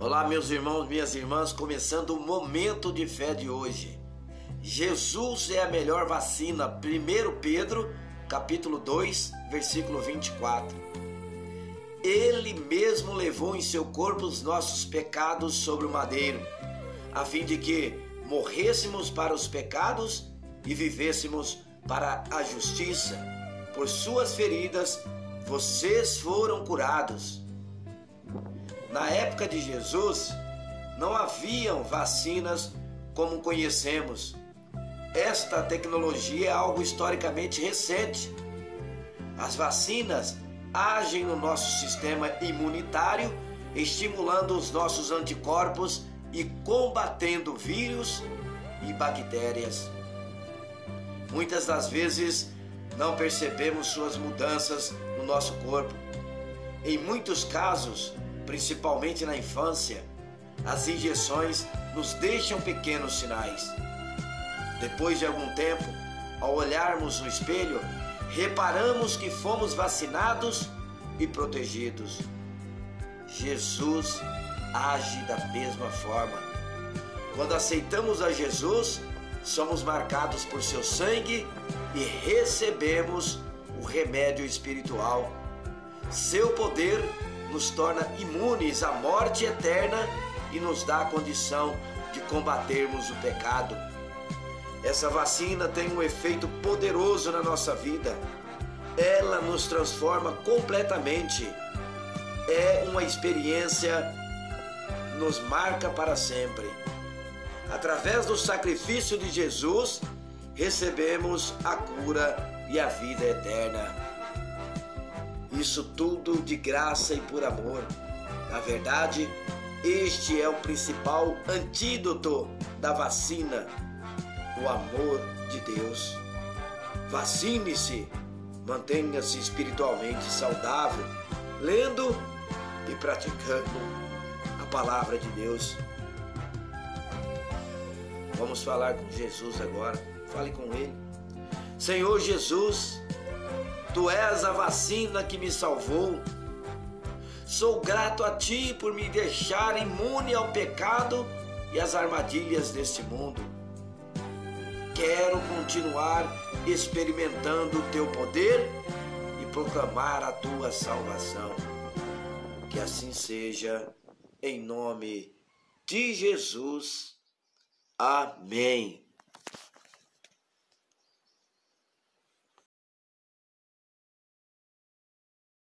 Olá, meus irmãos, minhas irmãs, começando o momento de fé de hoje. Jesus é a melhor vacina. 1 Pedro, capítulo 2, versículo 24. Ele mesmo levou em seu corpo os nossos pecados sobre o madeiro, a fim de que morrêssemos para os pecados e vivêssemos para a justiça. Por suas feridas vocês foram curados. Na época de Jesus, não haviam vacinas como conhecemos. Esta tecnologia é algo historicamente recente. As vacinas agem no nosso sistema imunitário, estimulando os nossos anticorpos e combatendo vírus e bactérias. Muitas das vezes não percebemos suas mudanças no nosso corpo. Em muitos casos, principalmente na infância, as injeções nos deixam pequenos sinais. Depois de algum tempo, ao olharmos no espelho, reparamos que fomos vacinados e protegidos. Jesus age da mesma forma. Quando aceitamos a Jesus, somos marcados por seu sangue e recebemos o remédio espiritual. Seu poder nos torna imunes à morte eterna e nos dá a condição de combatermos o pecado. Essa vacina tem um efeito poderoso na nossa vida. Ela nos transforma completamente. É uma experiência nos marca para sempre. Através do sacrifício de Jesus, recebemos a cura e a vida eterna. Isso tudo de graça e por amor. Na verdade, este é o principal antídoto da vacina, o amor de Deus. Vacine-se, mantenha-se espiritualmente saudável, lendo e praticando a palavra de Deus. Vamos falar com Jesus agora. Fale com Ele. Senhor Jesus, Tu és a vacina que me salvou. Sou grato a Ti por me deixar imune ao pecado e às armadilhas deste mundo. Quero continuar experimentando o Teu poder e proclamar a Tua salvação. Que assim seja, em nome de Jesus. Amém.